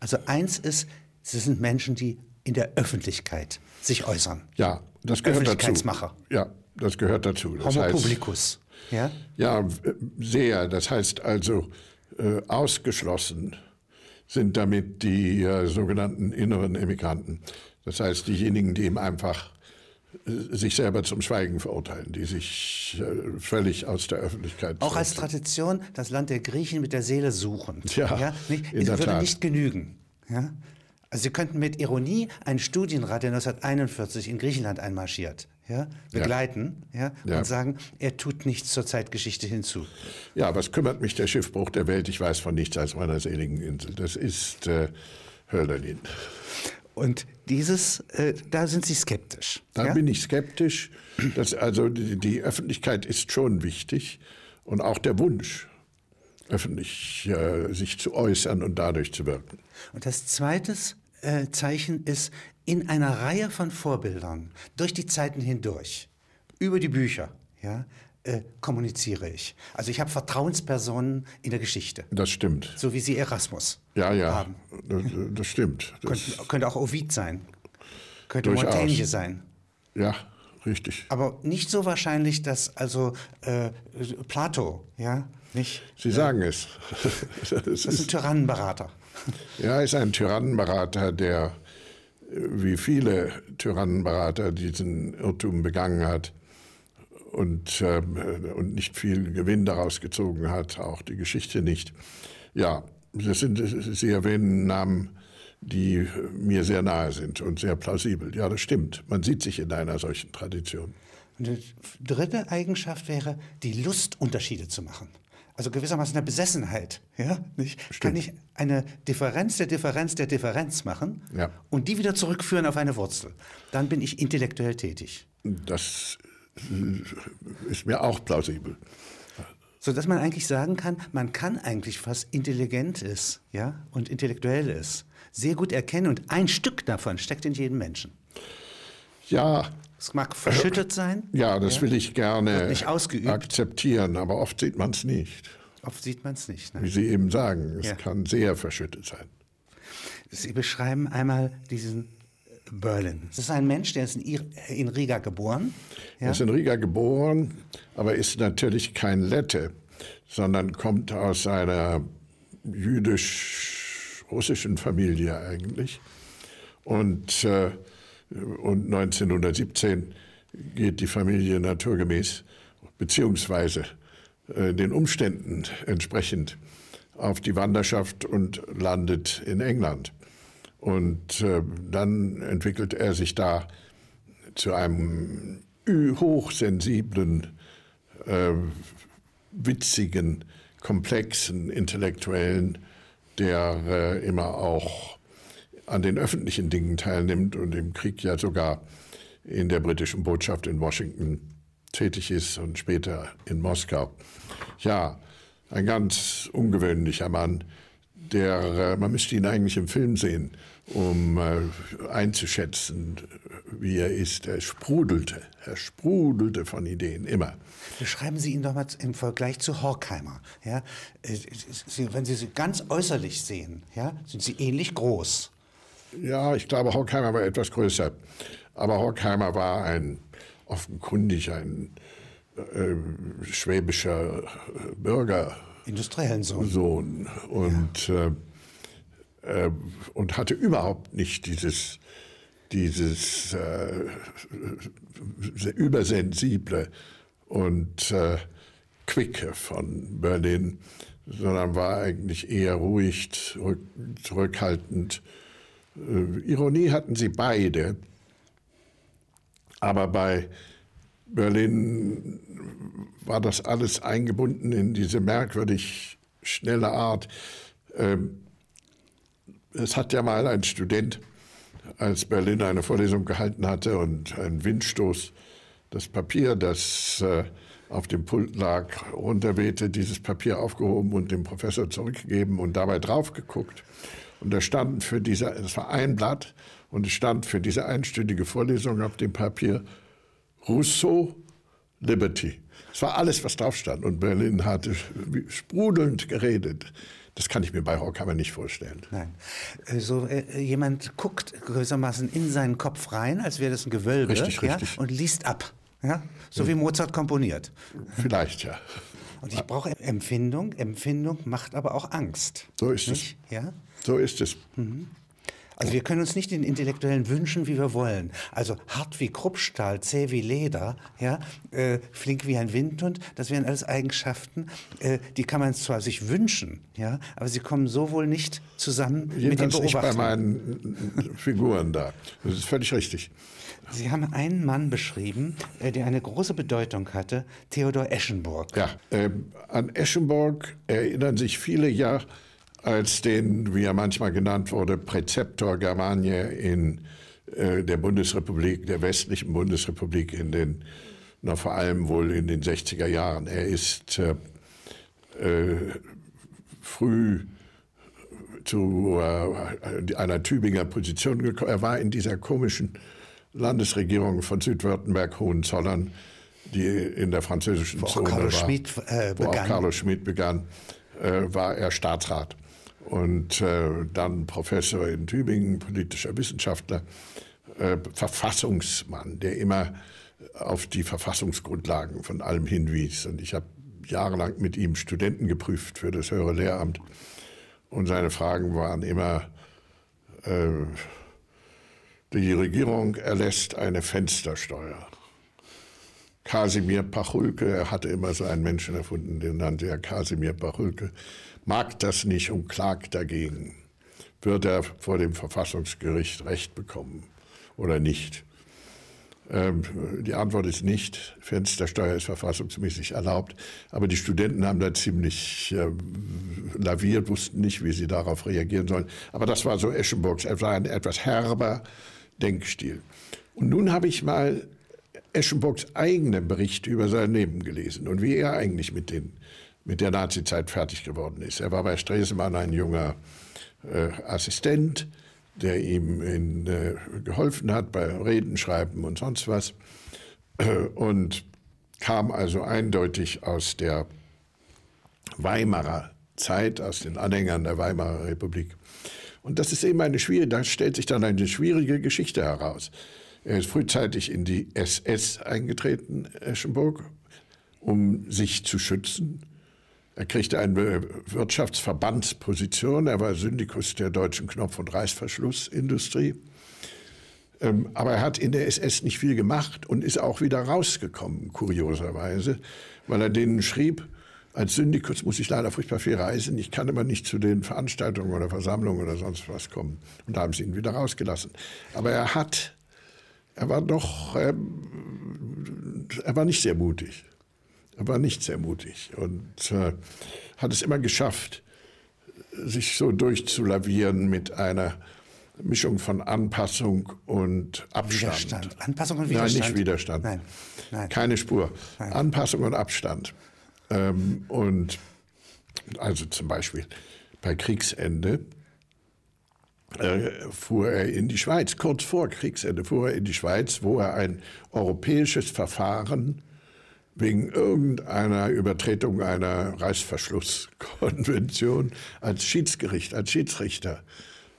Also eins ist, sie sind Menschen, die in der Öffentlichkeit sich äußern. Ja, das gehört dazu. Öffentlichkeitsmacher. Ja, das gehört dazu. Das Homo heißt, publicus. Ja? Ja, sehr. Das heißt also, äh, ausgeschlossen sind damit die äh, sogenannten inneren Emigranten. Das heißt, diejenigen, die eben einfach sich selber zum Schweigen verurteilen, die sich äh, völlig aus der Öffentlichkeit. Auch als. Tradition das Land der Griechen mit der Seele suchend. Ja, nicht, in der würde Tat. nicht genügen. Ja? Also Sie könnten mit Ironie einen Studienrat, der 1941 in Griechenland einmarschiert, ja, begleiten ja. Ja. und sagen, er tut nichts zur Zeitgeschichte hinzu. Ja, was kümmert mich der Schiffbruch der Welt? Ich weiß von nichts als meiner seligen Insel. Das ist äh, Hölderlin. Und dieses, äh, da sind Sie skeptisch. Da ja? bin ich skeptisch. Dass, also die, die Öffentlichkeit ist schon wichtig und auch der Wunsch, öffentlich äh, sich zu äußern und dadurch zu wirken. Und das zweite äh, Zeichen ist, in einer Reihe von Vorbildern, durch die Zeiten hindurch, über die Bücher, ja, äh, kommuniziere ich. Also ich habe Vertrauenspersonen in der Geschichte, Das stimmt. so wie Sie Erasmus Ja, ja, haben. das, das stimmt. Das, Könnte, könnte auch Ovid sein, könnte Durchaus. Montaigne sein. ja, richtig. Aber nicht so wahrscheinlich, dass also äh, Plato, ja, nicht? Sie sagen es. Das ist ein Tyrannenberater. ja, er ist ein Tyrannenberater, der äh, wie viele Tyrannenberater diesen Irrtum begangen hat und, ähm, und nicht viel Gewinn daraus gezogen hat, auch die Geschichte nicht. Ja, das sind, Sie erwähnen Namen, die mir sehr nahe sind und sehr plausibel. Ja, das stimmt. Man sieht sich in einer solchen Tradition. Und die dritte Eigenschaft wäre, die Lust, Unterschiede zu machen. Also gewissermaßen eine Besessenheit. Ja? Nicht? Kann ich eine Differenz der Differenz der Differenz machen Ja. und die wieder zurückführen auf eine Wurzel. Dann bin ich intellektuell tätig. Das ist mir auch plausibel. Sodass man eigentlich sagen kann, man kann eigentlich, was intelligent ist ja, und intellektuell ist, sehr gut erkennen und ein Stück davon steckt in jedem Menschen. Ja, Es mag verschüttet sein, ja, das will ich gerne Wird nicht ausgeübt. akzeptieren, aber oft sieht man es nicht. oft sieht man es nicht. Wie Ne? Sie eben sagen, es Ja. kann sehr verschüttet sein. Sie beschreiben einmal diesen Berlin. Das ist ein Mensch, der ist in, Riga geboren. Ja? Er ist in Riga geboren, aber ist natürlich kein Lette, sondern kommt aus einer jüdisch-russischen Familie eigentlich. Und, äh, und 1917 geht die Familie naturgemäß, beziehungsweise äh, den Umständen entsprechend, auf die Wanderschaft und landet in England. Und äh, dann entwickelt er sich da zu einem hochsensiblen, äh, witzigen, komplexen Intellektuellen, der äh, immer auch an den öffentlichen Dingen teilnimmt und im Krieg ja sogar in der britischen Botschaft in Washington tätig ist und später in Moskau. Ja, ein ganz ungewöhnlicher Mann, der, äh, man müsste ihn eigentlich im Film sehen, um äh, einzuschätzen, wie er ist. Er sprudelte, er sprudelte von Ideen, immer. Beschreiben Sie ihn doch mal im Vergleich zu Horkheimer. Ja? Äh, wenn Sie sie ganz äußerlich sehen, ja, sind Sie ähnlich groß. Ja, ich glaube, Horkheimer war etwas größer. Aber Horkheimer war ein offenkundig ein äh, schwäbischer Bürger. Industriellen Sohn. Sohn und, äh, äh, und hatte überhaupt nicht dieses, dieses äh, übersensible und äh, quicke von Berlin, sondern war eigentlich eher ruhig, zurück, zurückhaltend. Äh, Ironie hatten sie beide, aber bei Berlin war das alles eingebunden in diese merkwürdig schnelle Art. Ähm, Es hat ja mal ein Student, als Berlin eine Vorlesung gehalten hatte und ein Windstoß das Papier, das äh, auf dem Pult lag, runterwehte, dieses Papier aufgehoben und dem Professor zurückgegeben und dabei drauf geguckt. Und da stand für diese, es war ein Blatt und es stand für diese einstündige Vorlesung auf dem Papier Rousseau, Liberty. Es war alles, was drauf stand. Und Berlin hatte sprudelnd geredet. Das kann ich mir bei Horkheimer nicht vorstellen. Nein. Äh, so äh, jemand guckt gewissermaßen in seinen Kopf rein, als wäre das ein Gewölbe, Richtig, ja, richtig. und liest ab. Ja? So wie Mozart komponiert. Vielleicht, ja. Und ich brauche Empfindung. Empfindung macht aber auch Angst. So ist Nicht? Ja? es. So ist es. Also wir können uns nicht den Intellektuellen wünschen, wie wir wollen. Also hart wie Kruppstahl, zäh wie Leder, ja, äh, flink wie ein Windhund, das wären alles Eigenschaften, äh, die kann man zwar sich wünschen, ja, aber sie kommen so wohl nicht zusammen mit dem Jedenfalls nicht bei meinen Figuren da. Das ist völlig richtig. Sie haben einen Mann beschrieben, äh, der eine große Bedeutung hatte, Theodor Eschenburg. Ja, ähm, an Eschenburg erinnern sich viele ja als den, wie er manchmal genannt wurde, Präzeptor Germaniae in äh, der Bundesrepublik, der westlichen Bundesrepublik in den, na, vor allem wohl in den 60er Jahren. Er ist äh, äh, früh zu äh, einer Tübinger Position gekommen. Er war in dieser komischen Landesregierung von Südwürttemberg, Hohenzollern, die in der französischen Wo auch Zone Carlo war, Schmid, äh, wo auch begann. Carlo Schmid begann, äh, war er Staatsrat und äh, dann Professor in Tübingen, politischer Wissenschaftler, äh, Verfassungsmann, der immer auf die Verfassungsgrundlagen von allem hinwies. Und ich habe jahrelang mit ihm Studenten geprüft für das höhere Lehramt. Und seine Fragen waren immer, äh, die Regierung erlässt eine Fenstersteuer. Kasimir Pachulke, er hatte immer so einen Menschen erfunden, den nannte er Kasimir Pachulke, mag das nicht und klagt dagegen. Wird er vor dem Verfassungsgericht Recht bekommen oder nicht? Ähm, die Antwort ist nicht. Fenstersteuer ist verfassungsmäßig erlaubt. Aber die Studenten haben da ziemlich äh, laviert, wussten nicht, wie sie darauf reagieren sollen. Aber das war so Eschenburgs. Er war ein etwas herber Denkstil. Und nun habe ich mal Eschenburgs eigenen Bericht über sein Leben gelesen und wie er eigentlich mit, den, mit der Nazizeit fertig geworden ist. Er war bei Stresemann ein junger äh, Assistent, der ihm in, äh, geholfen hat bei Reden schreiben und sonst was. Äh, und kam also eindeutig aus der Weimarer Zeit, aus den Anhängern der Weimarer Republik. Und das ist eben eine schwierige, da stellt sich dann eine schwierige Geschichte heraus. Er ist frühzeitig in die SS eingetreten, Eschenburg, um sich zu schützen. Er kriegte eine Wirtschaftsverbandsposition. Er war Syndikus der deutschen Knopf- und Reißverschlussindustrie. Ähm, aber er hat in der SS nicht viel gemacht und ist auch wieder rausgekommen, kurioserweise, weil er denen schrieb, als Syndikus muss ich leider furchtbar viel reisen. Ich kann immer nicht zu den Veranstaltungen oder Versammlungen oder sonst was kommen. Und da haben sie ihn wieder rausgelassen. Aber er hat, er war doch, ähm, er war nicht sehr mutig. Er war nicht sehr mutig und äh, hat es immer geschafft, sich so durchzulavieren mit einer Mischung von Anpassung und Abstand. Widerstand. Anpassung und Nein, Widerstand. nicht Widerstand. Nein, nein. Keine Spur. Nein. Anpassung und Abstand. Ähm, und also zum Beispiel bei Kriegsende fuhr er in die Schweiz, kurz vor Kriegsende fuhr er in die Schweiz, wo er ein europäisches Verfahren wegen irgendeiner Übertretung einer Reißverschlusskonvention als Schiedsgericht, als Schiedsrichter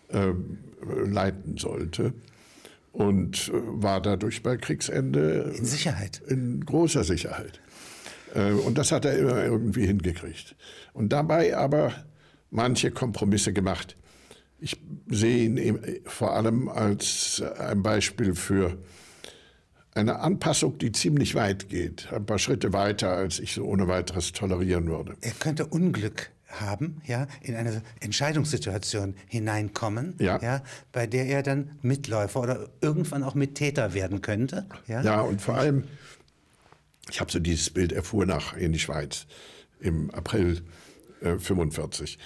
ähm, leiten sollte und äh, war dadurch bei Kriegsende In Sicherheit. in großer Sicherheit. Äh, Und das hat er immer irgendwie hingekriegt. Und dabei aber manche Kompromisse gemacht. Ich sehe ihn vor allem als ein Beispiel für eine Anpassung, die ziemlich weit geht. Ein paar Schritte weiter, als ich so ohne weiteres tolerieren würde. Er könnte Unglück haben, ja, in eine Entscheidungssituation hineinkommen, Ja. bei der er dann Mitläufer oder irgendwann auch Mittäter werden könnte. Ja, Ja, und vor allem, ich habe so dieses Bild, er fuhr nach in die Schweiz im April äh, 45.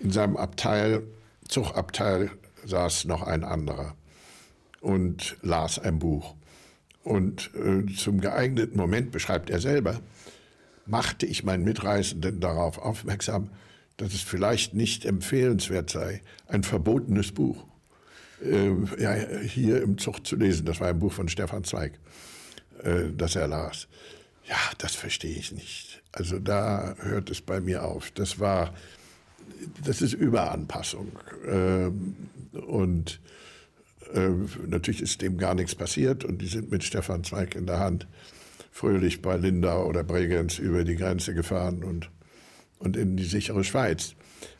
In seinem Abteil, Zugabteil, saß noch ein anderer und las ein Buch. Und äh, zum geeigneten Moment, beschreibt er selber, machte ich meinen Mitreisenden darauf aufmerksam, dass es vielleicht nicht empfehlenswert sei, ein verbotenes Buch äh, ja, hier im Zug zu lesen. Das war ein Buch von Stefan Zweig, äh, das er las. Ja, das verstehe ich nicht. Also da hört es bei mir auf. Das war das ist Überanpassung. Ähm, und äh, natürlich ist dem gar nichts passiert und die sind mit Stefan Zweig in der Hand fröhlich bei Lindau oder Bregenz über die Grenze gefahren und, und in die sichere Schweiz.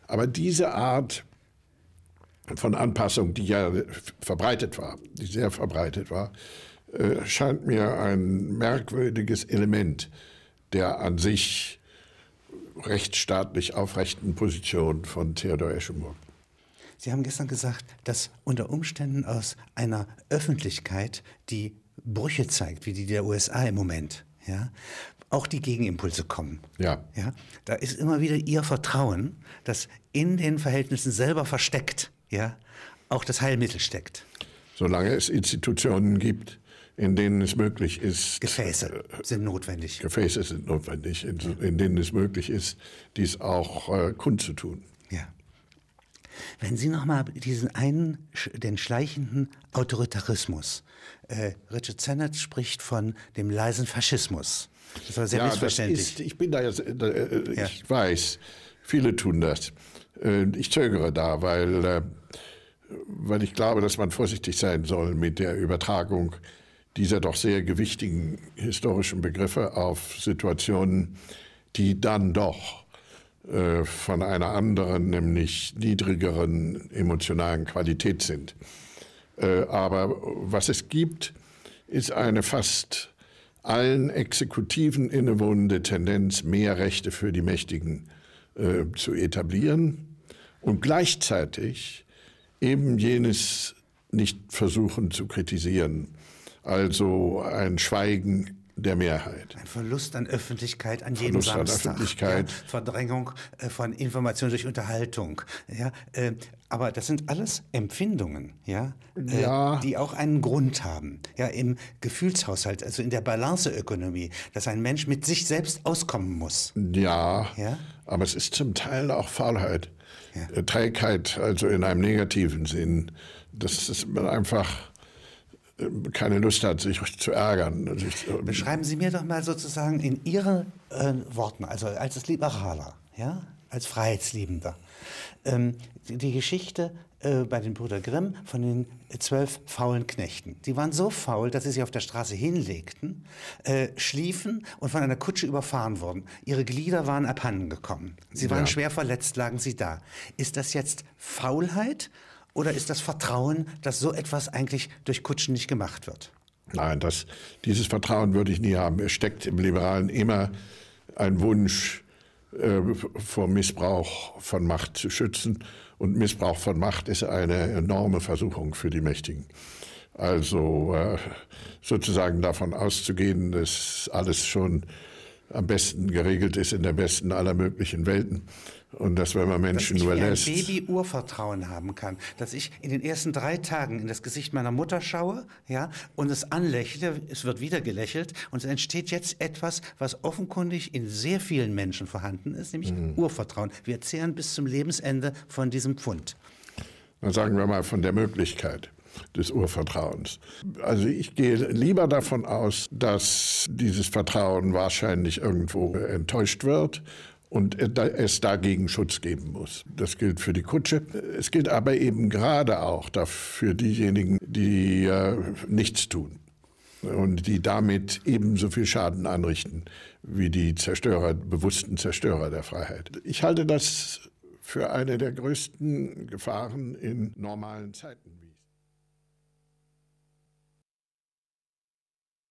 Aber diese Art von Anpassung, die ja verbreitet war, die sehr verbreitet war, äh, scheint mir ein merkwürdiges Element der an sich rechtsstaatlich aufrechten Position von Theodor Eschenburg. Sie haben gestern gesagt, dass unter Umständen aus einer Öffentlichkeit, die Brüche zeigt, wie die der USA im Moment, ja, auch die Gegenimpulse kommen. Ja. ja. Da ist immer wieder Ihr Vertrauen, das in den Verhältnissen selber versteckt, ja, auch das Heilmittel steckt. Solange es Institutionen gibt, in denen es möglich ist. Gefäße sind notwendig. Gefäße sind notwendig, in, in denen es möglich ist, dies auch äh, kundzutun. Ja. Wenn Sie nochmal diesen einen, den schleichenden Autoritarismus, äh, Richard Sennett spricht von dem leisen Faschismus. Das war sehr ja, missverständlich. Ist, ich bin da jetzt, äh, äh, ja. ich weiß, viele tun das. Äh, ich zögere da, weil, äh, weil ich glaube, dass man vorsichtig sein soll mit der Übertragung dieser doch sehr gewichtigen historischen Begriffe auf Situationen, die dann doch äh, von einer anderen, nämlich niedrigeren emotionalen Qualität sind. Äh, aber was es gibt, ist eine fast allen Exekutiven innewohnende Tendenz, mehr Rechte für die Mächtigen äh, zu etablieren und gleichzeitig eben jenes nicht versuchen zu kritisieren also ein Schweigen der Mehrheit. Ein Verlust an Öffentlichkeit an jedem Verlust Samstag. An Öffentlichkeit. Ja, Verdrängung äh, von Information durch Unterhaltung. Ja, äh, aber das sind alles Empfindungen, ja, äh, ja, die auch einen Grund haben. Ja, im Gefühlshaushalt, also in der Balanceökonomie, dass ein Mensch mit sich selbst auskommen muss. Ja, ja? aber es ist zum Teil auch Faulheit. Ja. Trägheit, also in einem negativen Sinn. Das ist einfach keine Lust hat, sich zu ärgern. Beschreiben Sie mir doch mal sozusagen in Ihren äh, Worten, also als Liberaler, ja, als Freiheitsliebender, ähm, die, die, Geschichte äh, bei den Brüder Grimm von den zwölf faulen Knechten. Die waren so faul, dass sie sich auf der Straße hinlegten, äh, schliefen und von einer Kutsche überfahren wurden. Ihre Glieder waren abhanden gekommen. Sie waren ja. schwer verletzt, lagen sie da. Ist das jetzt Faulheit oder ist das Vertrauen, dass so etwas eigentlich durch Kutschen nicht gemacht wird? Nein, das, dieses Vertrauen würde ich nie haben. Es steckt im Liberalen immer ein Wunsch, äh, vor Missbrauch von Macht zu schützen. Und Missbrauch von Macht ist eine enorme Versuchung für die Mächtigen. Also äh, sozusagen davon auszugehen, dass alles schon am besten geregelt ist in der besten aller möglichen Welten. Und dass wenn man Menschen dass ich lässt. ein Baby Urvertrauen haben kann, dass ich in den ersten drei Tagen in das Gesicht meiner Mutter schaue, ja, und es anlächle, es wird wieder gelächelt und es entsteht jetzt etwas, was offenkundig in sehr vielen Menschen vorhanden ist, nämlich mhm. Urvertrauen. Wir zehren bis zum Lebensende von diesem Pfund. Dann sagen wir mal von der Möglichkeit des Urvertrauens. Also ich gehe lieber davon aus, dass dieses Vertrauen wahrscheinlich irgendwo enttäuscht wird und es dagegen Schutz geben muss. Das gilt für die Kutsche. Es gilt aber eben gerade auch für diejenigen, die äh, nichts tun und die damit ebenso viel Schaden anrichten wie die Zerstörer, bewussten Zerstörer der Freiheit. Ich halte das für eine der größten Gefahren in normalen Zeiten.